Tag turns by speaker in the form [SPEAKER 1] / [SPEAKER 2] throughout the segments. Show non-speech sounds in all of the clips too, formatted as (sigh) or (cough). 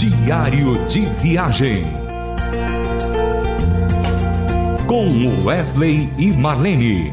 [SPEAKER 1] Diário de Viagem. Com Wesley e Marlene.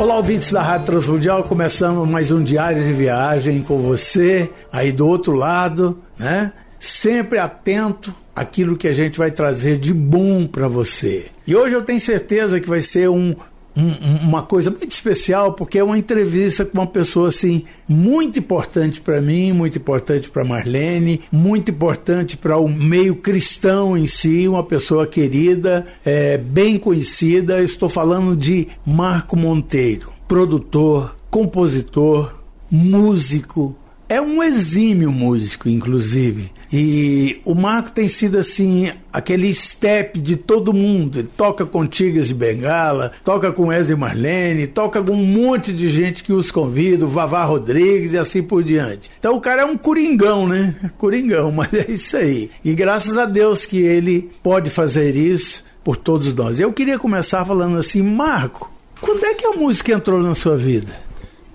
[SPEAKER 2] Olá, ouvintes da Rádio Transmundial, começando mais um diário de viagem com você, aí do outro lado, né? Sempre atento àquilo que a gente vai trazer de bom para você. E hoje eu tenho certeza que vai ser um um, uma coisa muito especial, porque é uma entrevista com uma pessoa assim muito importante para mim, muito importante para Marlene, muito importante para o meio cristão em si, uma pessoa querida, é, bem conhecida. Estou falando de Marco Monteiro, produtor, compositor, músico, é um exímio músico, inclusive. E o Marco tem sido assim, aquele step de todo mundo. Ele toca com Tigres de Bengala, toca com Wesley Marlene, toca com um monte de gente que os convida, o Vavá Rodrigues e assim por diante. Então o cara é um coringão, né? Coringão, (laughs) mas é isso aí. E graças a Deus que ele pode fazer isso por todos nós. Eu queria começar falando assim, Marco, quando é que a música entrou na sua vida?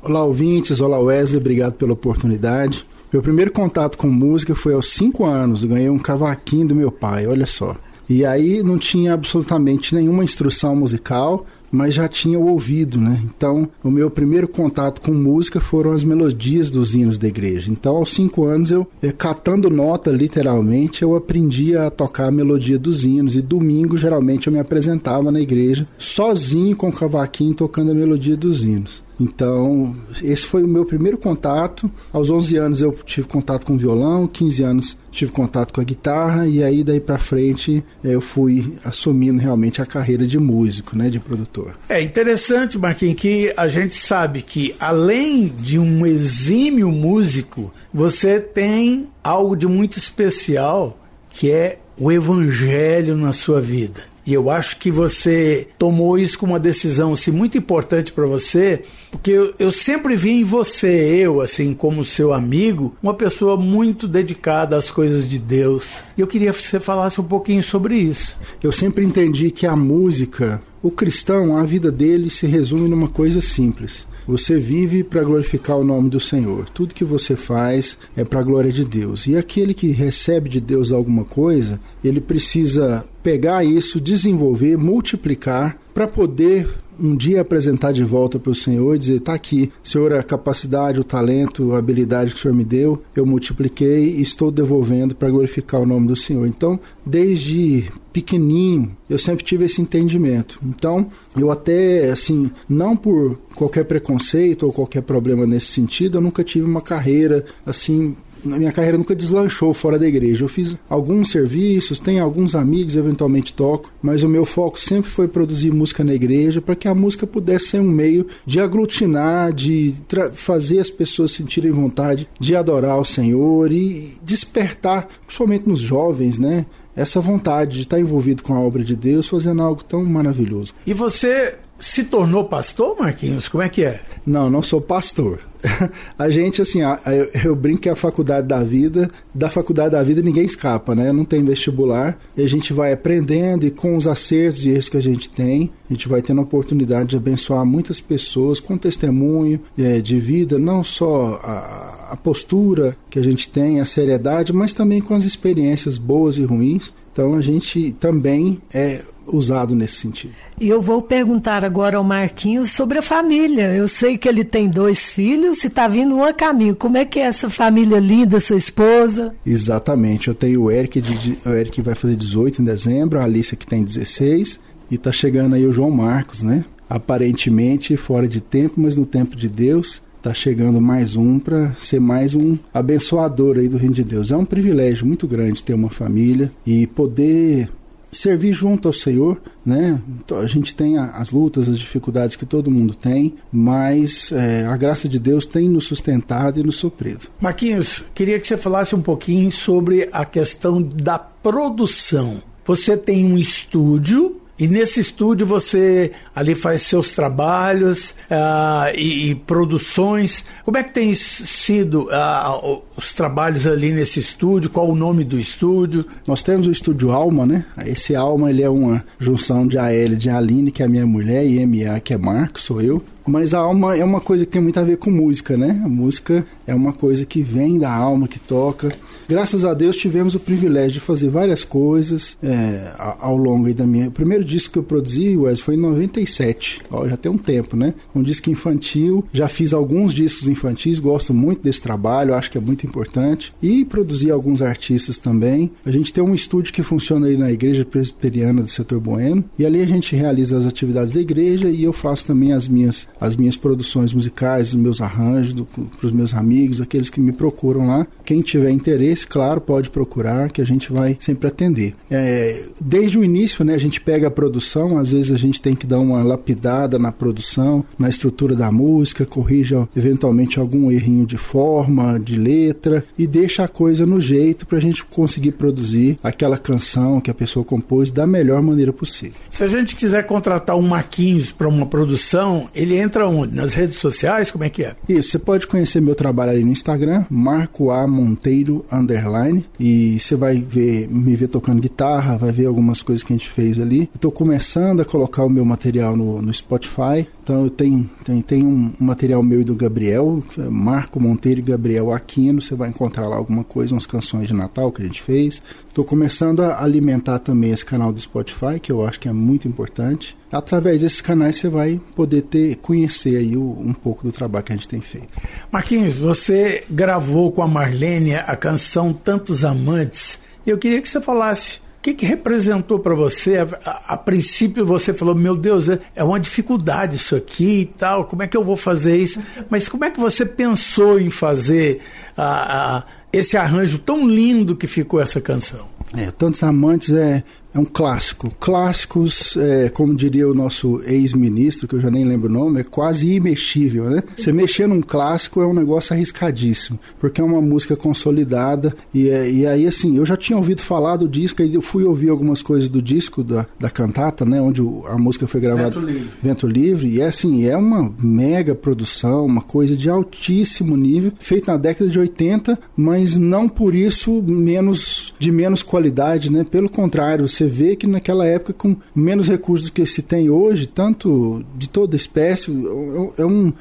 [SPEAKER 3] Olá, ouvintes. Olá, Wesley. Obrigado pela oportunidade. Meu primeiro contato com música foi aos 5 anos. Eu ganhei um cavaquinho do meu pai, olha só. E aí não tinha absolutamente nenhuma instrução musical, mas já tinha o ouvido, né? Então, o meu primeiro contato com música foram as melodias dos hinos da igreja. Então, aos cinco anos, eu, eh, catando nota, literalmente, eu aprendi a tocar a melodia dos hinos. E domingo, geralmente, eu me apresentava na igreja, sozinho com o cavaquinho, tocando a melodia dos hinos. Então, esse foi o meu primeiro contato. Aos 11 anos eu tive contato com violão, 15 anos tive contato com a guitarra e aí daí para frente eu fui assumindo realmente a carreira de músico, né, de produtor.
[SPEAKER 2] É interessante, Marquinhos, que a gente sabe que além de um exímio músico, você tem algo de muito especial que é o evangelho na sua vida. E eu acho que você tomou isso como uma decisão assim, muito importante para você, porque eu, eu, sempre vi em você, eu, assim, como seu amigo, uma pessoa muito dedicada às coisas de Deus. E eu queria que você falasse um pouquinho sobre isso.
[SPEAKER 3] Eu sempre entendi que a música, o cristão, a vida dele se resume numa coisa simples. Você vive para glorificar o nome do Senhor. Tudo que você faz é para a glória de Deus. E aquele que recebe de Deus alguma coisa, ele precisa pegar isso, desenvolver, multiplicar para poder um dia apresentar de volta para o Senhor e dizer: está aqui, Senhor, a capacidade, o talento, a habilidade que o Senhor me deu, eu multipliquei e estou devolvendo para glorificar o nome do Senhor. Então, desde pequenininho, eu sempre tive esse entendimento. Então, eu até, assim, não por qualquer preconceito ou qualquer problema nesse sentido, eu nunca tive uma carreira, assim, minha carreira nunca deslanchou fora da igreja. Eu fiz alguns serviços, tenho alguns amigos, eventualmente toco, mas o meu foco sempre foi produzir música na igreja para que a música pudesse ser um meio de aglutinar, de fazer as pessoas sentirem vontade de adorar o Senhor e despertar, principalmente nos jovens, né? Essa vontade de estar envolvido com a obra de Deus, fazendo algo tão maravilhoso.
[SPEAKER 2] E você se tornou pastor, Marquinhos? Como é que é?
[SPEAKER 3] Não, não sou pastor. (laughs) a gente, assim, eu brinco que é a faculdade da vida, da faculdade da vida ninguém escapa, né? Não tem vestibular, e a gente vai aprendendo e com os acertos e erros que a gente tem, a gente vai tendo a oportunidade de abençoar muitas pessoas com testemunho é, de vida, não só a, a postura que a gente tem, a seriedade, mas também com as experiências boas e ruins. Então a gente também é usado nesse sentido.
[SPEAKER 4] E eu vou perguntar agora ao Marquinhos sobre a família. Eu sei que ele tem dois filhos e está vindo um a caminho. Como é que é essa família linda, sua esposa?
[SPEAKER 3] Exatamente. Eu tenho o Eric, de, o Eric vai fazer 18 em dezembro, a Alicia que tem 16 e está chegando aí o João Marcos, né? Aparentemente fora de tempo, mas no tempo de Deus tá chegando mais um para ser mais um abençoador aí do reino de Deus. É um privilégio muito grande ter uma família e poder servir junto ao Senhor, né? Então, a gente tem as lutas, as dificuldades que todo mundo tem, mas é, a graça de Deus tem nos sustentado e nos suprido.
[SPEAKER 2] Marquinhos, queria que você falasse um pouquinho sobre a questão da produção. Você tem um estúdio e nesse estúdio você ali faz seus trabalhos uh, e, e, produções. Como é que tem sido uh, os trabalhos ali nesse estúdio? Qual o nome do estúdio?
[SPEAKER 3] Nós temos o estúdio Alma, né? Esse Alma ele é uma junção de AL de Aline, que é a minha mulher, e MA, que é Marco, sou eu. Mas a alma é uma coisa que tem muito a ver com música, né? A música é uma coisa que vem da alma, que toca. Graças a Deus tivemos o privilégio de fazer várias coisas é, ao longo da minha. O primeiro disco que eu produzi, Wes, foi em 97. Ó, já tem um tempo, né? Um disco infantil. Já fiz alguns discos infantis, gosto muito desse trabalho, acho que é muito importante. E produzi alguns artistas também. A gente tem um estúdio que funciona aí na Igreja Presbiteriana do Setor Bueno. E ali a gente realiza as atividades da igreja e eu faço também as minhas, as minhas produções musicais, os meus arranjos para os meus amigos, aqueles que me procuram lá. Quem tiver interesse, claro, pode procurar, que a gente vai sempre atender. É, desde o início, né, a gente pega a produção, às vezes a gente tem que dar uma lapidada na produção, na estrutura da música, corrija eventualmente algum errinho de forma, de letra e deixa a coisa no jeito para a gente conseguir produzir aquela canção que a pessoa compôs da melhor maneira possível.
[SPEAKER 2] Se a gente quiser contratar um Marquinhos para uma produção, ele entra onde? Nas redes sociais? Como é que é?
[SPEAKER 3] Isso, você pode conhecer meu trabalho ali no Instagram, Marco A Monteiro underline, e você vai ver me ver tocando guitarra, vai ver algumas coisas que a gente fez ali. Estou começando a colocar o meu material no, no Spotify, então eu tenho, tenho, tenho um material meu e do Gabriel, é Marco Monteiro e Gabriel Aquino, você vai encontrar lá alguma coisa, umas canções de Natal que a gente fez. Estou começando a alimentar também esse canal do Spotify, que eu acho que é muito importante. Através desses canais você vai poder ter, conhecer aí o, um pouco do trabalho que a gente tem feito.
[SPEAKER 2] Marquinhos, você gravou com a Marlene a canção Tantos Amantes. Eu queria que você falasse o que, que representou para você? A, a, a, princípio você falou, meu Deus, é, é uma dificuldade isso aqui e tal, como é que eu vou fazer isso? (laughs) Mas como é que você pensou em fazer a, esse arranjo tão lindo que ficou essa canção?
[SPEAKER 3] É, Tantos Amantes é, é um clássico. Clássicos, é, como diria o nosso ex-ministro, que eu já nem lembro o nome, é quase imexível, né? Você mexer num clássico é um negócio arriscadíssimo, porque é uma música consolidada. E, é, e aí, assim, eu já tinha ouvido falar do disco, aí eu fui ouvir algumas coisas do disco, da, da cantata, né? Onde a música foi gravada.
[SPEAKER 2] Vento Livre.
[SPEAKER 3] Vento Livre. E é assim, é uma mega produção, uma coisa de altíssimo nível, feita na década de 80, mas não por isso menos de menos qualidade, né? Pelo contrário, você vê que naquela época, com menos recursos do que se tem hoje, tanto de toda espécie, é um,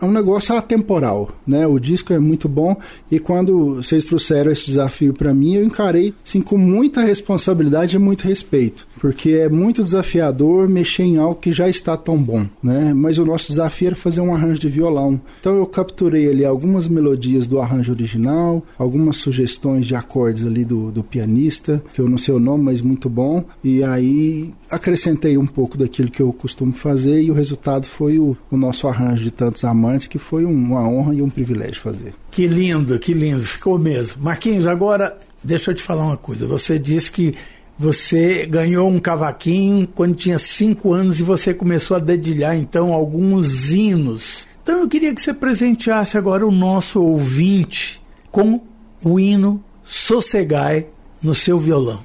[SPEAKER 3] é um negócio atemporal. Né? O disco é muito bom e quando vocês trouxeram esse desafio para mim, eu encarei assim, com muita responsabilidade e muito respeito porque é muito desafiador mexer em algo que já está tão bom, né? Mas o nosso desafio era fazer um arranjo de violão. Então eu capturei ali algumas melodias do arranjo original, algumas sugestões de acordes ali do, do pianista, que eu não sei o nome, mas muito bom. E aí acrescentei um pouco daquilo que eu costumo fazer e o resultado foi o, o nosso arranjo de tantos amantes, que foi uma honra e um privilégio fazer.
[SPEAKER 2] Que lindo, que lindo, ficou mesmo. Marquinhos, agora deixa eu te falar uma coisa. Você disse que você ganhou um cavaquinho quando tinha cinco anos e você começou a dedilhar então alguns hinos. Então eu queria que você presenteasse agora o nosso ouvinte com o hino Sossegai no seu violão.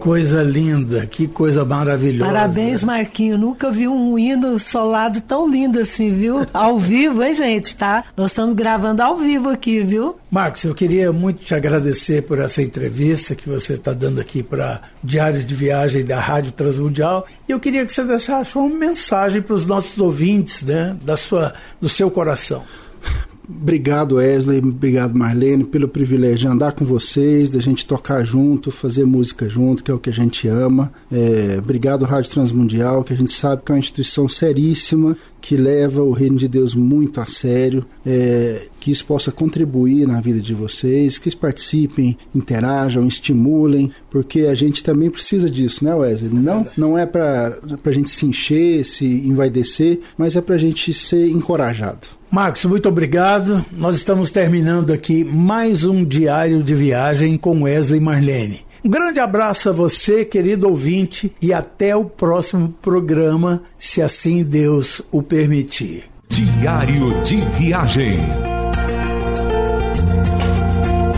[SPEAKER 2] Coisa linda, que coisa maravilhosa.
[SPEAKER 4] Parabéns, Marquinho. Nunca vi um hino solado tão lindo assim, viu? Ao vivo, hein, gente, tá? Nós estamos gravando ao vivo aqui, viu?
[SPEAKER 2] Marcos, eu queria muito te agradecer por essa entrevista que você está dando aqui para Diário de Viagem da Rádio Transmundial. E eu queria que você deixasse uma mensagem para os nossos ouvintes, né? Da sua, do seu coração.
[SPEAKER 3] Obrigado, Wesley. Obrigado, Marlene, pelo privilégio de andar com vocês, da gente tocar junto, fazer música junto, que é o que a gente ama. É, obrigado, Rádio Transmundial, que a gente sabe que é uma instituição seríssima, que leva o reino de Deus muito a sério, é, que isso possa contribuir na vida de vocês, que participem, interajam, estimulem, porque a gente também precisa disso, né, Wesley? Não, não é para a gente se encher, se envaidecer, mas é para a gente ser encorajado.
[SPEAKER 2] Marcos, muito obrigado. Nós estamos terminando aqui mais um diário de viagem com Wesley Marlene. Um grande abraço a você, querido ouvinte, e até o próximo programa, se assim Deus o permitir.
[SPEAKER 1] Diário de viagem.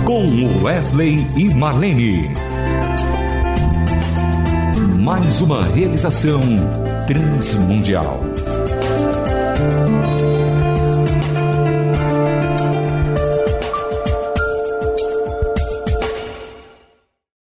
[SPEAKER 1] Com Wesley e Marlene. Mais uma realização transmundial.